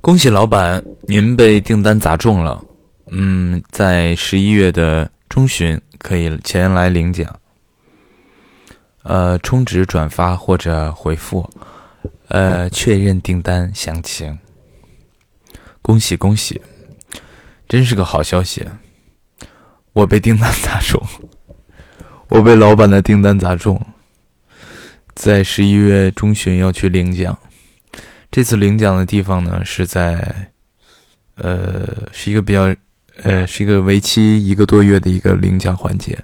恭喜老板，您被订单砸中了。嗯，在十一月的中旬可以前来领奖。呃，充值、转发或者回复，呃，确认订单详情。恭喜恭喜，真是个好消息！我被订单砸中，我被老板的订单砸中，在十一月中旬要去领奖。这次领奖的地方呢，是在，呃，是一个比较，呃，是一个为期一个多月的一个领奖环节。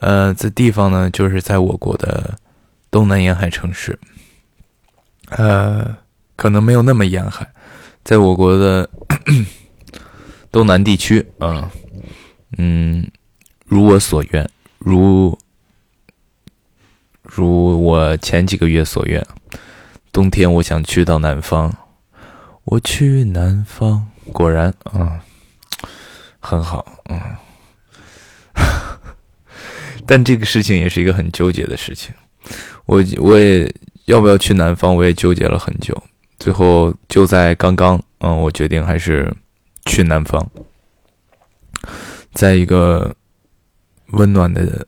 呃，这地方呢，就是在我国的东南沿海城市，呃，可能没有那么沿海，在我国的 东南地区，嗯嗯，如我所愿，如如我前几个月所愿。冬天我想去到南方，我去南方，果然啊，很好，嗯。但这个事情也是一个很纠结的事情，我我也要不要去南方，我也纠结了很久，最后就在刚刚，嗯，我决定还是去南方，在一个温暖的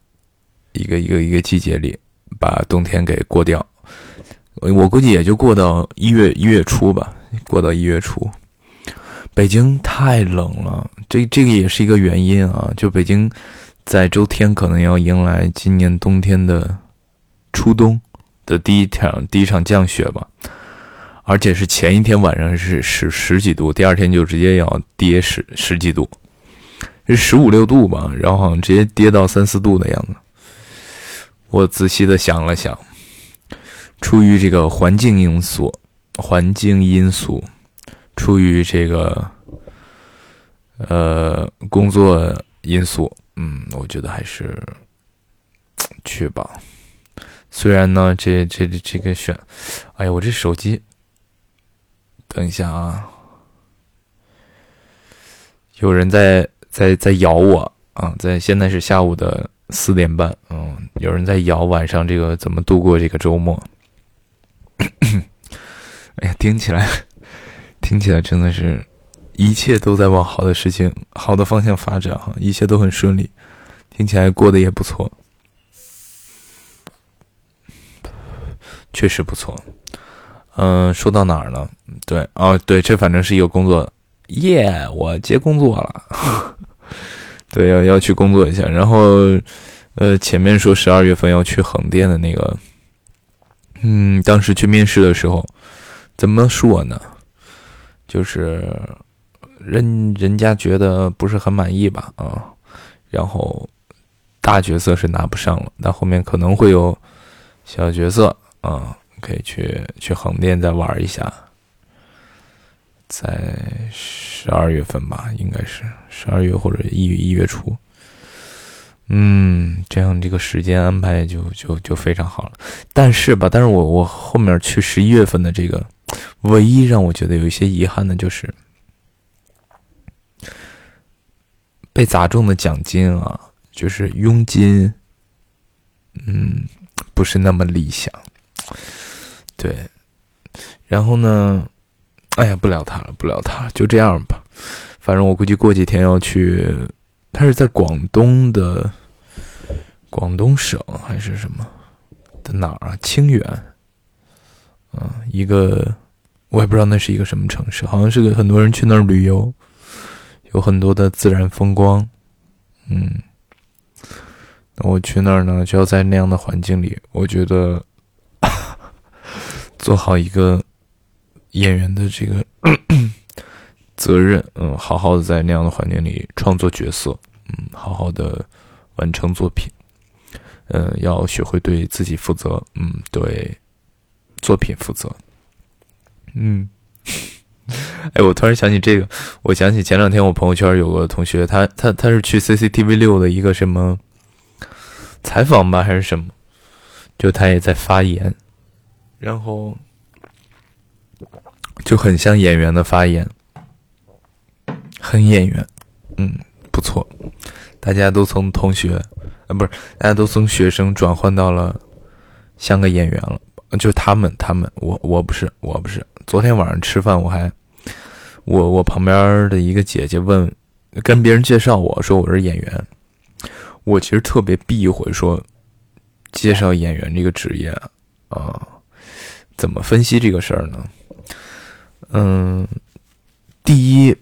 一个一个一个季节里，把冬天给过掉。我估计也就过到一月一月初吧，过到一月初。北京太冷了，这这个也是一个原因啊。就北京在周天可能要迎来今年冬天的初冬的第一场第一场降雪吧，而且是前一天晚上是十十几度，第二天就直接要跌十十几度，是十五六度吧，然后好像直接跌到三四度的样子。我仔细的想了想。出于这个环境因素，环境因素，出于这个呃工作因素，嗯，我觉得还是去吧。虽然呢，这这这个选，哎呀，我这手机，等一下啊，有人在在在咬我啊，在现在是下午的四点半，嗯，有人在咬晚上这个怎么度过这个周末。哎呀，听起来，听起来真的是，一切都在往好的事情、好的方向发展哈，一切都很顺利，听起来过得也不错，确实不错。嗯，说到哪儿了？对，哦，对，这反正是一个工作，耶，我接工作了，对，要要去工作一下。然后，呃，前面说十二月份要去横店的那个。嗯，当时去面试的时候，怎么说呢？就是人人家觉得不是很满意吧，啊，然后大角色是拿不上了，但后面可能会有小角色啊，可以去去横店再玩一下，在十二月份吧，应该是十二月或者一月一月初。嗯，这样这个时间安排就就就非常好了。但是吧，但是我我后面去十一月份的这个，唯一让我觉得有一些遗憾的就是被砸中的奖金啊，就是佣金，嗯，不是那么理想。对，然后呢，哎呀，不聊他了，不聊他了，就这样吧。反正我估计过几天要去。他是在广东的广东省还是什么的哪儿啊？清远，嗯，一个我也不知道那是一个什么城市，好像是个很多人去那儿旅游，有很多的自然风光，嗯，那我去那儿呢，就要在那样的环境里，我觉得 做好一个演员的这个。责任，嗯，好好的在那样的环境里创作角色，嗯，好好的完成作品，嗯，要学会对自己负责，嗯，对作品负责，嗯，哎，我突然想起这个，我想起前两天我朋友圈有个同学，他他他是去 CCTV 六的一个什么采访吧，还是什么，就他也在发言，然后就很像演员的发言。很演员，嗯，不错。大家都从同学，啊，不是，大家都从学生转换到了像个演员了。就他们，他们，我我不是，我不是。昨天晚上吃饭，我还我我旁边的一个姐姐问，跟别人介绍我说我是演员，我其实特别避讳说介绍演员这个职业啊。怎么分析这个事儿呢？嗯，第一，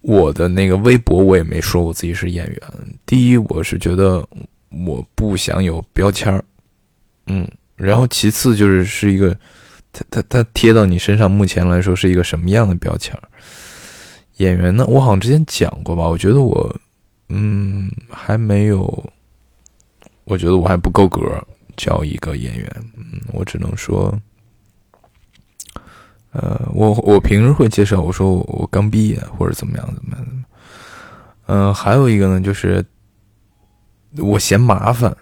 我的那个微博我也没说我自己是演员。第一，我是觉得我不想有标签儿，嗯，然后其次就是是一个，他他他贴到你身上，目前来说是一个什么样的标签儿？演员呢？我好像之前讲过吧？我觉得我，嗯，还没有，我觉得我还不够格叫一个演员。我只能说。呃，我我平时会介绍我说我刚毕业或者怎么样怎么样，嗯，还有一个呢，就是我嫌麻烦，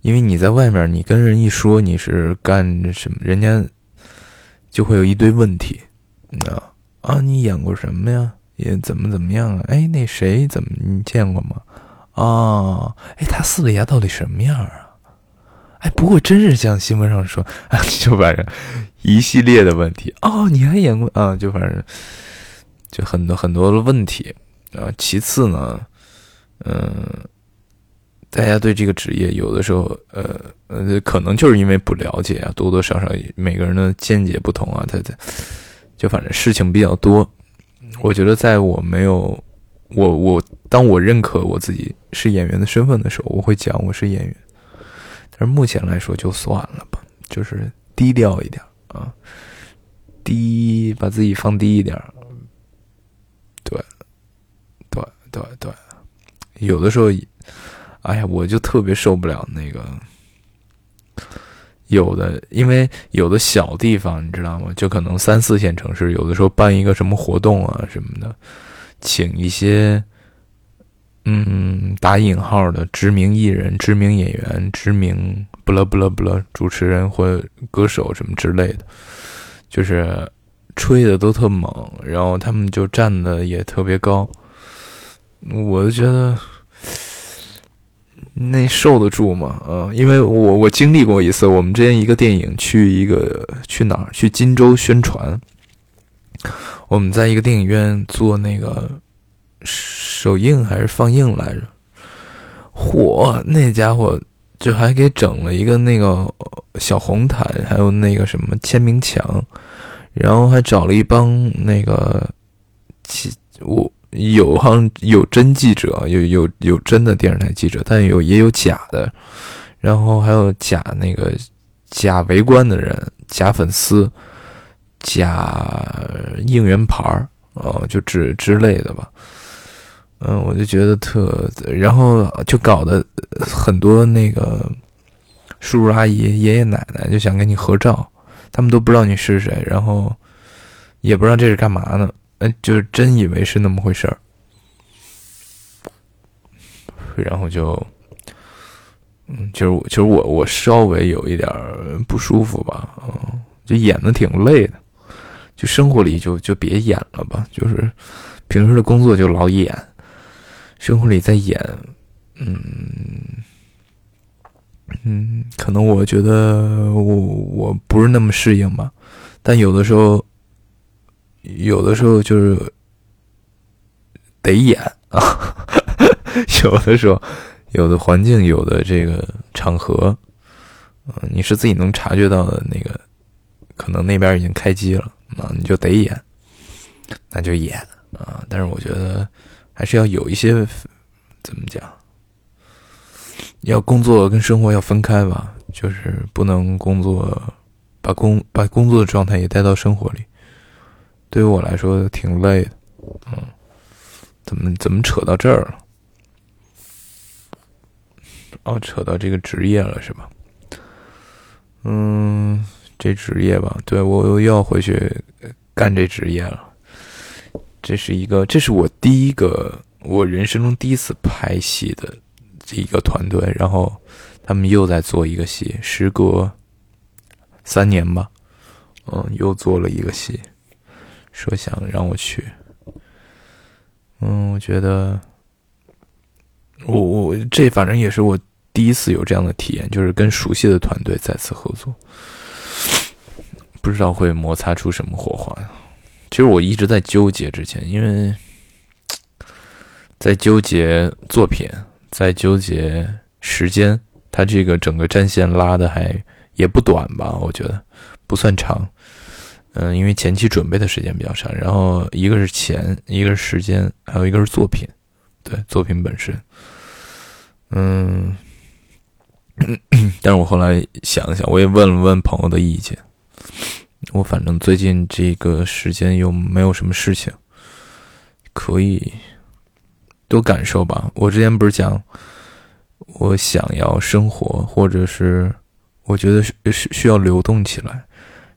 因为你在外面，你跟人一说你是干什么，人家就会有一堆问题，啊啊，你演过什么呀？也怎么怎么样啊？哎，那谁怎么你见过吗？啊，哎，他四个牙到底什么样啊？哎，不过真是像新闻上说，啊 就反正一系列的问题哦，你还演过啊？就反正就很多很多的问题啊。其次呢，嗯，大家对这个职业有的时候，呃呃，可能就是因为不了解啊，多多少少每个人的见解不同啊，他他就反正事情比较多。我觉得在我没有我我当我认可我自己是演员的身份的时候，我会讲我是演员。而目前来说就算了吧，就是低调一点啊，低把自己放低一点。对，对，对，对，有的时候，哎呀，我就特别受不了那个，有的，因为有的小地方你知道吗？就可能三四线城市，有的时候办一个什么活动啊什么的，请一些。嗯，打引号的知名艺人、知名演员、知名不啦不啦不啦主持人或歌手什么之类的，就是吹的都特猛，然后他们就站的也特别高，我就觉得那受得住吗？嗯，因为我我经历过一次，我们之前一个电影去一个去哪儿去荆州宣传，我们在一个电影院做那个。首映还是放映来着？嚯，那家伙就还给整了一个那个小红毯，还有那个什么签名墙，然后还找了一帮那个记，我有好像有真记者，有有有真的电视台记者，但有也有假的，然后还有假那个假围观的人、假粉丝、假应援牌儿，哦，就之之类的吧。嗯，我就觉得特，然后就搞得很多那个叔叔阿姨、爷爷奶奶就想跟你合照，他们都不知道你是谁，然后也不知道这是干嘛呢，哎，就是真以为是那么回事儿，然后就，嗯，就是就是我我稍微有一点不舒服吧，嗯，就演的挺累的，就生活里就就别演了吧，就是平时的工作就老演。生活里在演，嗯嗯，可能我觉得我我不是那么适应吧，但有的时候，有的时候就是得演啊，有的时候，有的环境，有的这个场合，嗯，你是自己能察觉到的那个，可能那边已经开机了啊，你就得演，那就演啊，但是我觉得。还是要有一些，怎么讲？要工作跟生活要分开吧，就是不能工作，把工把工作的状态也带到生活里。对于我来说挺累的，嗯，怎么怎么扯到这儿了？哦，扯到这个职业了是吧？嗯，这职业吧，对我又要回去干这职业了。这是一个，这是我第一个，我人生中第一次拍戏的一个团队，然后他们又在做一个戏，时隔三年吧，嗯，又做了一个戏，说想让我去，嗯，我觉得，我我这反正也是我第一次有这样的体验，就是跟熟悉的团队再次合作，不知道会摩擦出什么火花。其实我一直在纠结之前，因为 在纠结作品，在纠结时间，它这个整个战线拉的还也不短吧？我觉得不算长。嗯，因为前期准备的时间比较长，然后一个是钱，一个是时间，还有一个是作品，对作品本身。嗯，但是我后来想了想，我也问了问朋友的意见。我反正最近这个时间又没有什么事情，可以多感受吧。我之前不是讲，我想要生活，或者是我觉得需需要流动起来，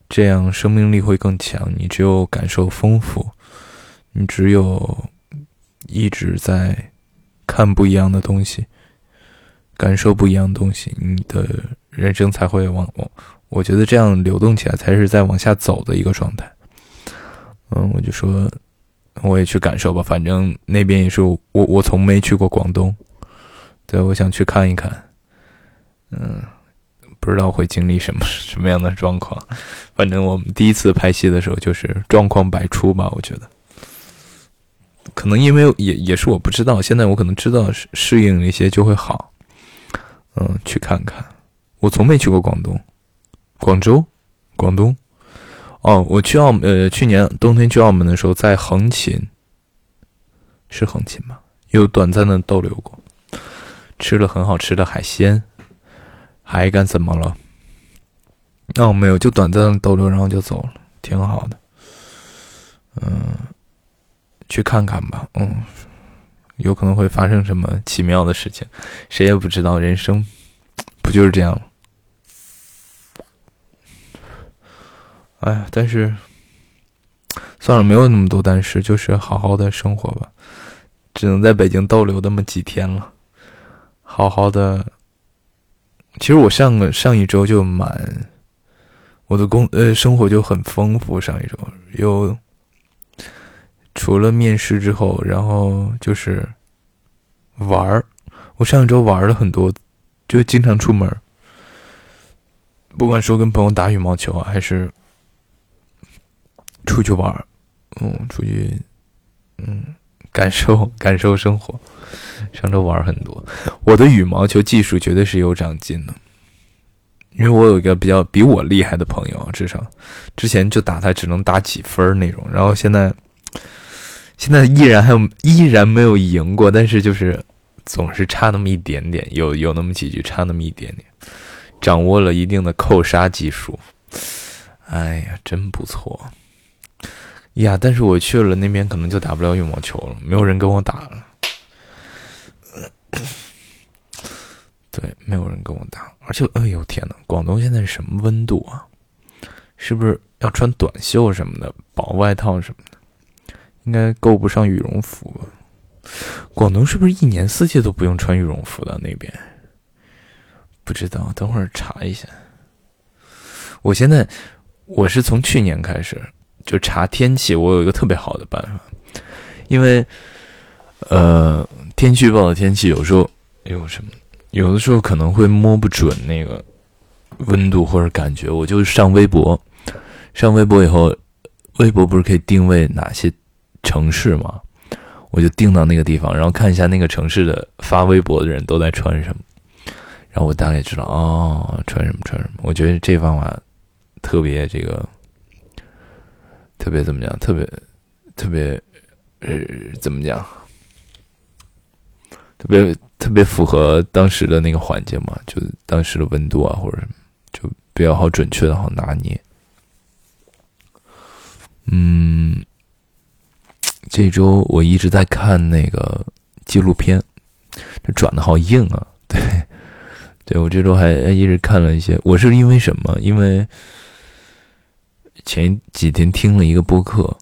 这样生命力会更强。你只有感受丰富，你只有一直在看不一样的东西，感受不一样的东西，你的人生才会往往。我觉得这样流动起来才是在往下走的一个状态。嗯，我就说，我也去感受吧，反正那边也是我，我从没去过广东，对，我想去看一看。嗯，不知道会经历什么 什么样的状况，反正我们第一次拍戏的时候就是状况百出吧。我觉得，可能因为也也是我不知道，现在我可能知道适适应一些就会好。嗯，去看看，我从没去过广东。广州，广东，哦，我去澳呃，去年冬天去澳门的时候，在横琴，是横琴吗？有短暂的逗留过，吃了很好吃的海鲜，还干怎么了？哦，没有，就短暂的逗留，然后就走了，挺好的。嗯，去看看吧，嗯，有可能会发生什么奇妙的事情，谁也不知道，人生不就是这样吗？哎呀，但是算了，没有那么多但是，就是好好的生活吧。只能在北京逗留那么几天了，好好的。其实我上个上一周就满，我的工呃生活就很丰富。上一周有除了面试之后，然后就是玩儿。我上一周玩了很多，就经常出门，不管说跟朋友打羽毛球啊，还是。出去玩嗯，出去，嗯，感受 感受生活。上周玩很多，我的羽毛球技术绝对是有长进的，因为我有一个比较比我厉害的朋友，至少之前就打他只能打几分那种，然后现在现在依然还有依然没有赢过，但是就是总是差那么一点点，有有那么几局差那么一点点，掌握了一定的扣杀技术，哎呀，真不错。呀，但是我去了那边，可能就打不了羽毛球了，没有人跟我打了。对，没有人跟我打，而且，哎呦天呐，广东现在是什么温度啊？是不是要穿短袖什么的，薄外套什么的？应该够不上羽绒服吧？广东是不是一年四季都不用穿羽绒服的那边？不知道，等会儿查一下。我现在，我是从去年开始。就查天气，我有一个特别好的办法，因为，呃，天气预报的天气有时候有什么，有的时候可能会摸不准那个温度或者感觉，我就上微博，上微博以后，微博不是可以定位哪些城市吗？我就定到那个地方，然后看一下那个城市的发微博的人都在穿什么，然后我大概知道哦，穿什么穿什么。我觉得这方法特别这个。特别怎么讲？特别特别呃，怎么讲？特别特别符合当时的那个环境嘛，就当时的温度啊，或者就比较好准确的好拿捏。嗯，这周我一直在看那个纪录片，这转的好硬啊！对，对我这周还一直看了一些。我是因为什么？因为。前几天听了一个播客，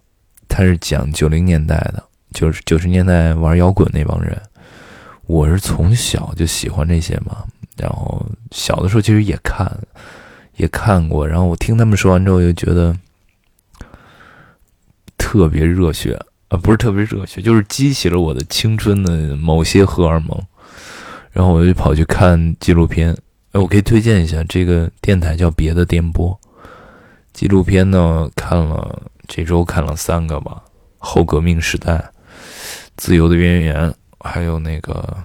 他是讲九零年代的，就是九十年代玩摇滚那帮人。我是从小就喜欢这些嘛，然后小的时候其实也看，也看过。然后我听他们说完之后，就觉得特别热血啊，不是特别热血，就是激起了我的青春的某些荷尔蒙。然后我就跑去看纪录片，哎，我可以推荐一下这个电台叫别的电波。纪录片呢，看了这周看了三个吧，《后革命时代》、《自由的渊源》，还有那个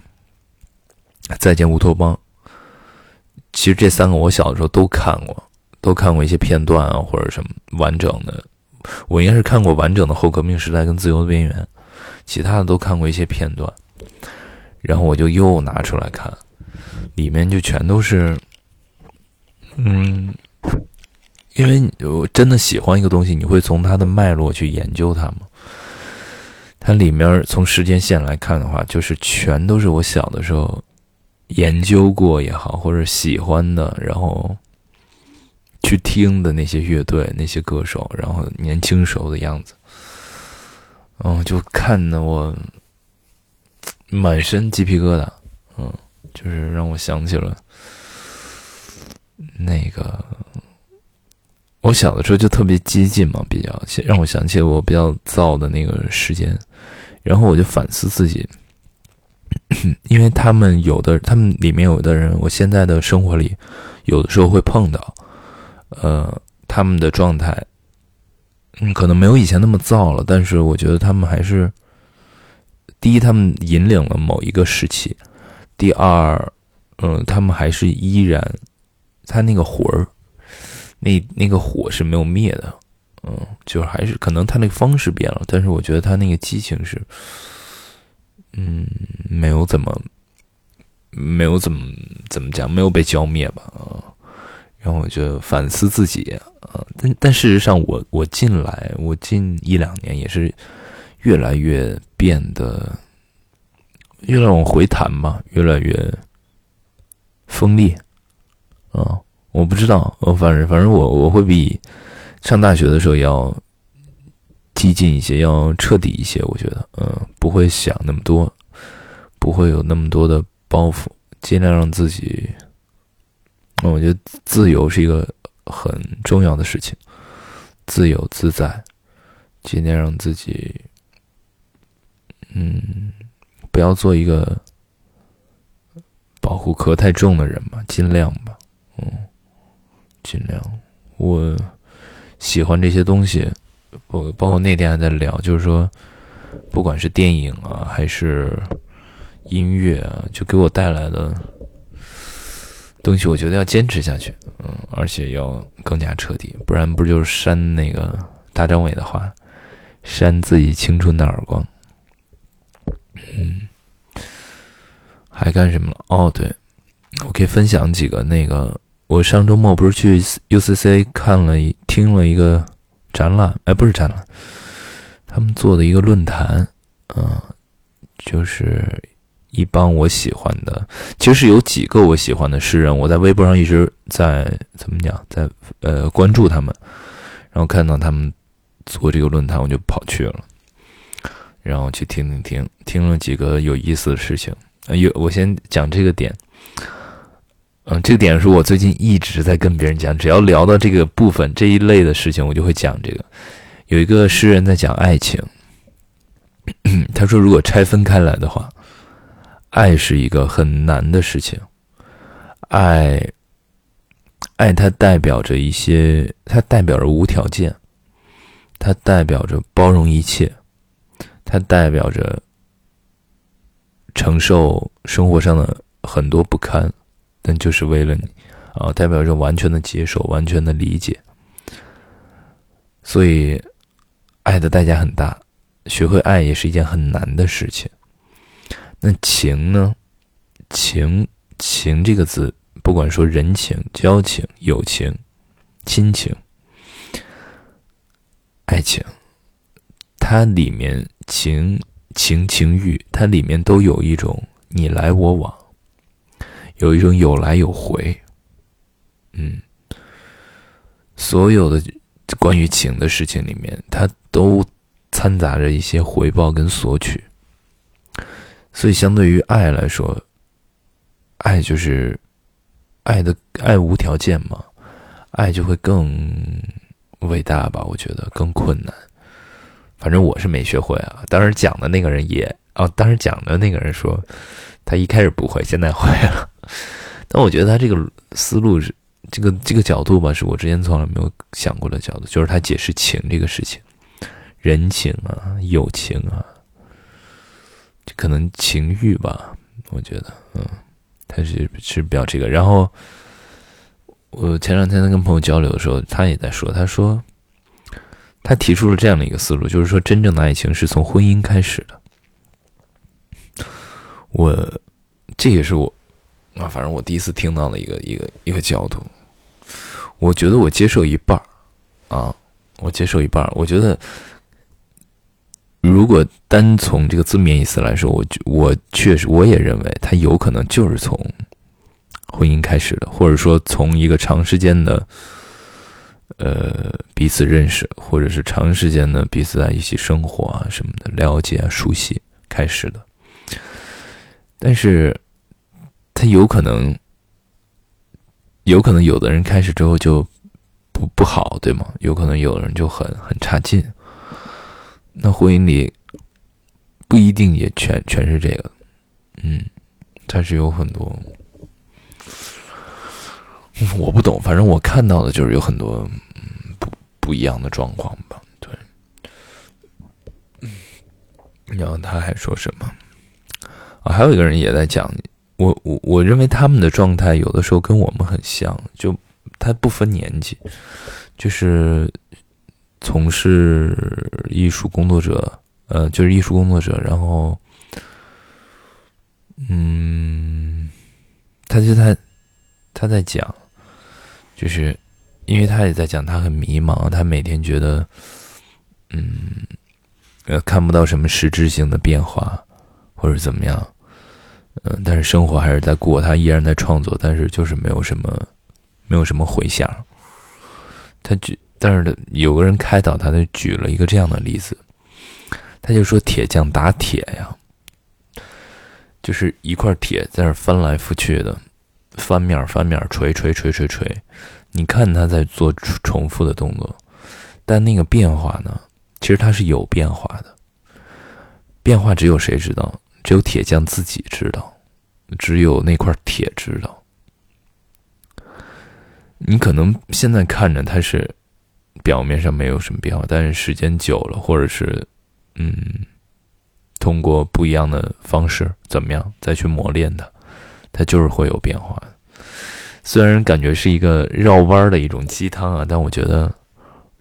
《再见乌托邦》。其实这三个我小的时候都看过，都看过一些片段啊，或者什么完整的。我应该是看过完整的《后革命时代》跟《自由的边缘》，其他的都看过一些片段。然后我就又拿出来看，里面就全都是，嗯，因为我真的喜欢一个东西，你会从它的脉络去研究它吗？它里面从时间线来看的话，就是全都是我小的时候。研究过也好，或者喜欢的，然后去听的那些乐队、那些歌手，然后年轻时候的样子，嗯，就看得我满身鸡皮疙瘩，嗯，就是让我想起了那个我小的时候就特别激进嘛，比较让我想起我比较燥的那个时间，然后我就反思自己。因为他们有的，他们里面有的人，我现在的生活里，有的时候会碰到，呃，他们的状态，嗯，可能没有以前那么燥了，但是我觉得他们还是，第一，他们引领了某一个时期；第二，嗯，他们还是依然，他那个魂儿，那那个火是没有灭的，嗯，就是还是可能他那个方式变了，但是我觉得他那个激情是。嗯，没有怎么，没有怎么怎么讲，没有被浇灭吧？啊，然后我就反思自己啊，但但事实上，我我近来，我近一两年也是越来越变得，越来往回弹吧，越来越锋利啊！我不知道，我反正反正我我会比上大学的时候要。激进一些，要彻底一些，我觉得，嗯，不会想那么多，不会有那么多的包袱，尽量让自己，我觉得自由是一个很重要的事情，自由自在，尽量让自己，嗯，不要做一个保护壳太重的人吧，尽量吧，尽量，我喜欢这些东西。我包括那天还在聊，就是说，不管是电影啊，还是音乐啊，就给我带来的东西，我觉得要坚持下去，嗯，而且要更加彻底，不然不就是扇那个大张伟的话，扇自己青春的耳光。嗯，还干什么了？哦，对，我可以分享几个那个，我上周末不是去 UCC 看了听了一个。展览，哎，不是展览，他们做的一个论坛，嗯，就是一帮我喜欢的，其实是有几个我喜欢的诗人，我在微博上一直在怎么讲，在呃关注他们，然后看到他们做这个论坛，我就跑去了，然后去听听听，听了几个有意思的事情，有我先讲这个点。嗯，这个点是我最近一直在跟别人讲，只要聊到这个部分这一类的事情，我就会讲这个。有一个诗人在讲爱情，他说，如果拆分开来的话，爱是一个很难的事情。爱，爱它代表着一些，它代表着无条件，它代表着包容一切，它代表着承受生活上的很多不堪。但就是为了你，啊，代表着完全的接受，完全的理解。所以，爱的代价很大，学会爱也是一件很难的事情。那情呢？情情这个字，不管说人情、交情、友情、亲情、爱情，它里面情情情欲，它里面都有一种你来我往。有一种有来有回，嗯，所有的关于情的事情里面，它都掺杂着一些回报跟索取，所以相对于爱来说，爱就是爱的爱无条件嘛，爱就会更伟大吧？我觉得更困难，反正我是没学会啊。当时讲的那个人也哦，当时讲的那个人说。他一开始不会，现在会了。但我觉得他这个思路是这个这个角度吧，是我之前从来没有想过的角度，就是他解释情这个事情。人情啊、友情啊，可能情欲吧，我觉得，嗯，他是是比较这个。然后我前两天在跟朋友交流的时候，他也在说，他说他提出了这样的一个思路，就是说，真正的爱情是从婚姻开始的。我这也是我啊，反正我第一次听到的一个一个一个角度。我觉得我接受一半儿啊，我接受一半儿。我觉得，如果单从这个字面意思来说，我我确实我也认为，他有可能就是从婚姻开始的，或者说从一个长时间的呃彼此认识，或者是长时间的彼此在一起生活啊什么的了解啊熟悉开始的。但是，他有可能。有可能有的人开始之后就不不好，对吗？有可能有的人就很很差劲。那婚姻里不一定也全全是这个，嗯，它是有很多，我不懂。反正我看到的就是有很多不不一样的状况吧。对，然后他还说什么？还有一个人也在讲。我我我认为他们的状态有的时候跟我们很像，就他不分年纪，就是从事艺术工作者，呃，就是艺术工作者，然后，嗯，他就在他在讲，就是因为他也在讲，他很迷茫，他每天觉得，嗯，呃，看不到什么实质性的变化，或者怎么样。嗯，但是生活还是在过，他依然在创作，但是就是没有什么，没有什么回响。他举，但是有个人开导他，他举了一个这样的例子，他就说铁匠打铁呀，就是一块铁在那翻来覆去的，翻面翻面锤锤锤锤锤，你看他在做重复的动作，但那个变化呢，其实它是有变化的，变化只有谁知道？只有铁匠自己知道，只有那块铁知道。你可能现在看着它是表面上没有什么变化，但是时间久了，或者是嗯，通过不一样的方式怎么样再去磨练它，它就是会有变化。虽然感觉是一个绕弯的一种鸡汤啊，但我觉得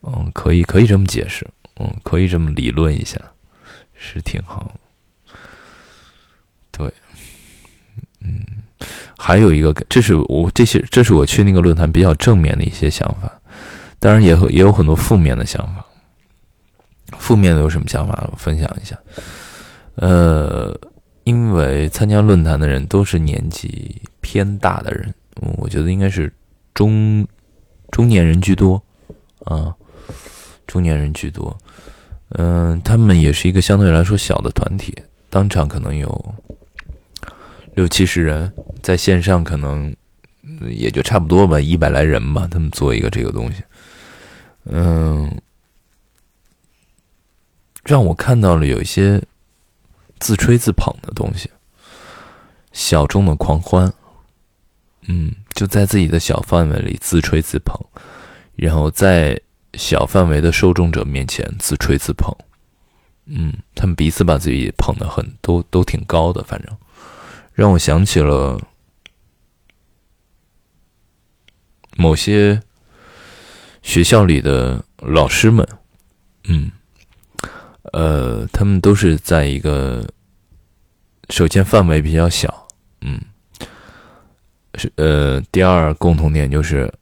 嗯，可以可以这么解释，嗯，可以这么理论一下，是挺好。对，嗯，还有一个，这是我这些，这是我去那个论坛比较正面的一些想法，当然也也有很多负面的想法。负面的有什么想法？我分享一下。呃，因为参加论坛的人都是年纪偏大的人，我觉得应该是中中年人居多啊，中年人居多。嗯，他们也是一个相对来说小的团体，当场可能有。六七十人在线上可能也就差不多吧，一百来人吧。他们做一个这个东西，嗯，让我看到了有一些自吹自捧的东西，小众的狂欢，嗯，就在自己的小范围里自吹自捧，然后在小范围的受众者面前自吹自捧，嗯，他们彼此把自己捧得很都都挺高的，反正。让我想起了某些学校里的老师们，嗯，呃，他们都是在一个首先范围比较小，嗯，是呃，第二共同点就是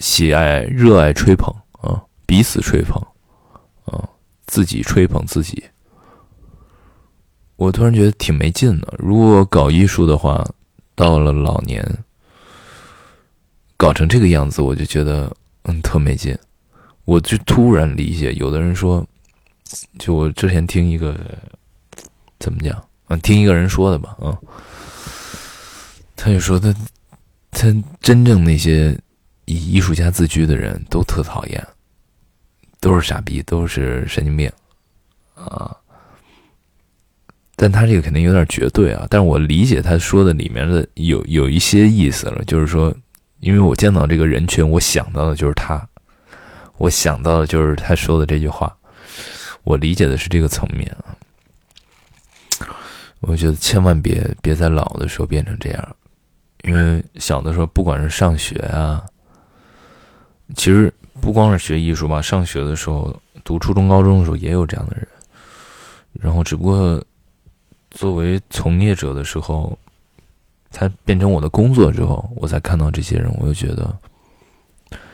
喜爱、热爱吹捧啊，彼此吹捧啊，自己吹捧自己。我突然觉得挺没劲的。如果搞艺术的话，到了老年搞成这个样子，我就觉得嗯特没劲。我就突然理解，有的人说，就我之前听一个怎么讲啊，听一个人说的吧，啊，他就说他他真正那些以艺术家自居的人都特讨厌，都是傻逼，都是神经病啊。但他这个肯定有点绝对啊，但是我理解他说的里面的有有一些意思了，就是说，因为我见到这个人群，我想到的就是他，我想到的就是他说的这句话，我理解的是这个层面啊。我觉得千万别别在老的时候变成这样，因为小的时候不管是上学啊，其实不光是学艺术吧，上学的时候读初中、高中的时候也有这样的人，然后只不过作为从业者的时候，才变成我的工作之后，我才看到这些人，我就觉得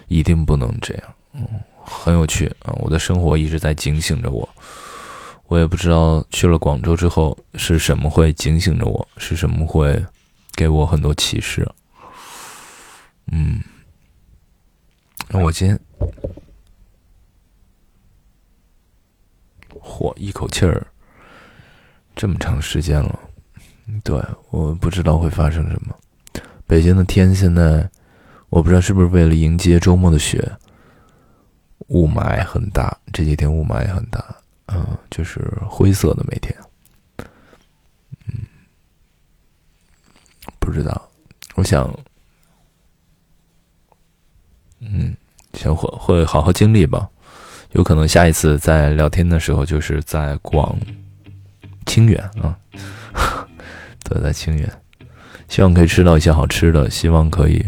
一定不能这样，嗯，很有趣啊！我的生活一直在警醒着我。我也不知道去了广州之后是什么会警醒着我，是什么会给我很多启示。嗯，那我今天，嚯，一口气儿这么长时间了，对，我不知道会发生什么。北京的天现在，我不知道是不是为了迎接周末的雪，雾霾很大，这几天雾霾也很大。嗯，就是灰色的每天，嗯，不知道，我想，嗯，想会会好好经历吧，有可能下一次在聊天的时候就是在广清远啊，都，在清远，希望可以吃到一些好吃的，希望可以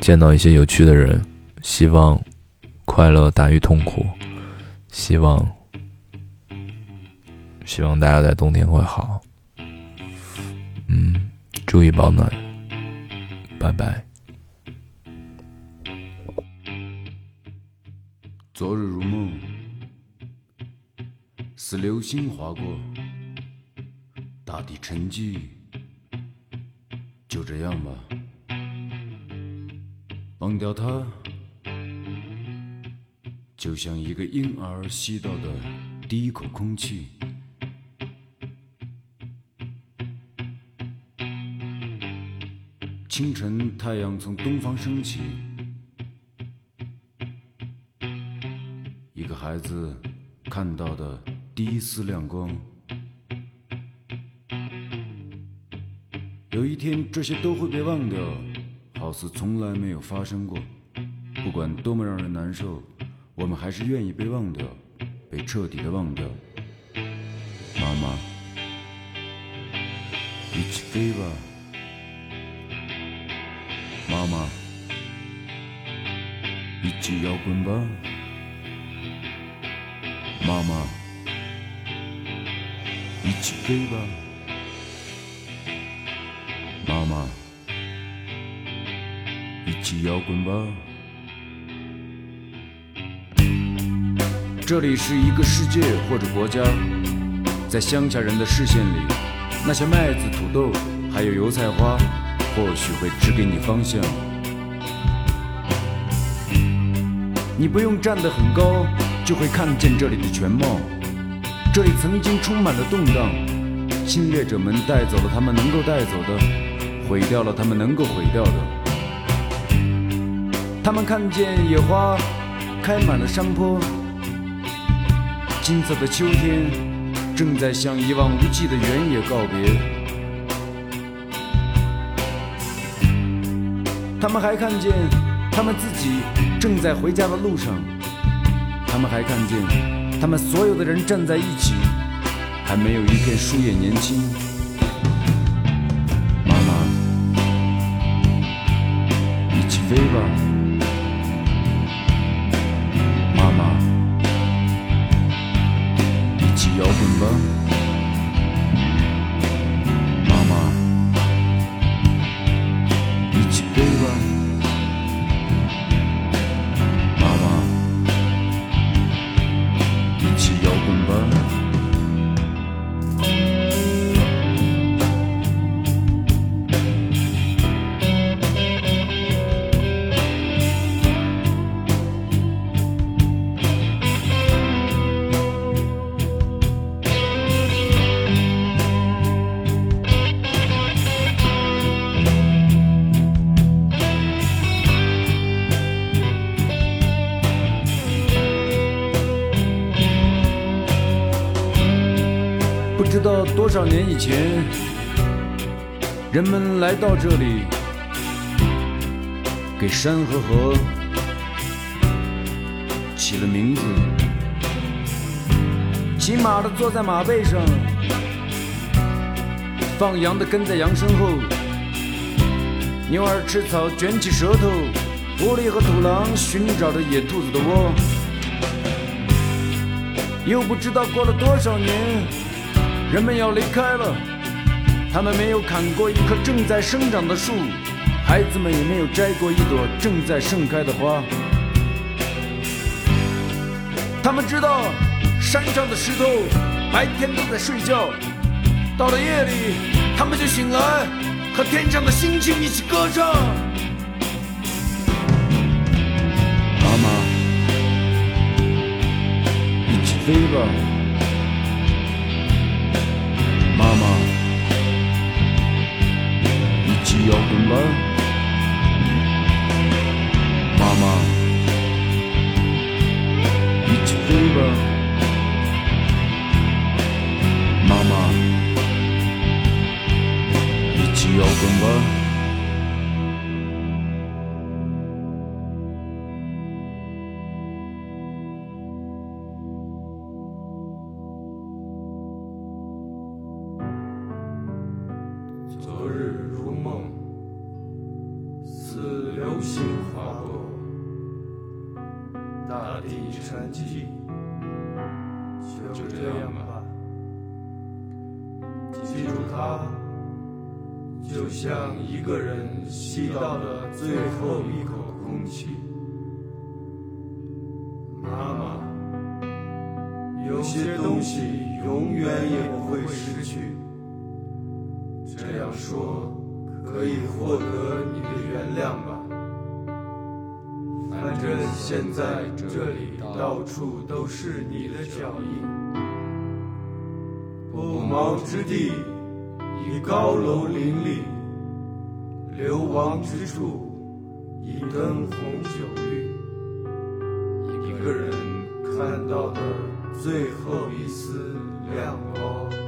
见到一些有趣的人，希望快乐大于痛苦，希望。希望大家在冬天会好，嗯，注意保暖，拜拜。昨日如梦，似流星划过，大地沉寂，就这样吧，忘掉它，就像一个婴儿吸到的第一口空气。清晨，太阳从东方升起，一个孩子看到的第一丝亮光。有一天，这些都会被忘掉，好似从来没有发生过。不管多么让人难受，我们还是愿意被忘掉，被彻底的忘掉。妈妈，一起飞吧。妈妈，一起摇滚吧！妈妈，一起飞吧！妈，一起摇滚吧！这里是一个世界或者国家，在乡下人的视线里，那些麦子、土豆，还有油菜花。或许会指给你方向。你不用站得很高，就会看见这里的全貌。这里曾经充满了动荡，侵略者们带走了他们能够带走的，毁掉了他们能够毁掉的。他们看见野花开满了山坡，金色的秋天正在向一望无际的原野告别。他们还看见，他们自己正在回家的路上。他们还看见，他们所有的人站在一起，还没有一片树叶年轻。飞吧，妈妈，一起摇滚吧。少年以前，人们来到这里，给山和河起了名字。骑马的坐在马背上，放羊的跟在羊身后。牛儿吃草卷起舌头，狐狸和土狼寻找着野兔子的窝。又不知道过了多少年，人们要离开了，他们没有砍过一棵正在生长的树，孩子们也没有摘过一朵正在盛开的花。他们知道，山上的石头白天都在睡觉，到了夜里，他们就醒来，和天上的星星一起歌唱。妈妈。一起飞吧，一起摇滚吧，妈妈，一起飞吧，妈像一个人吸到了最后一口空气。妈妈，有些东西永远也不会失去。这样说，可以获得你的原谅吧。反正现在这里到处都是你的脚印，不毛之地已高楼林立，流亡之处一灯红酒绿，一个人看到的最后一丝亮光。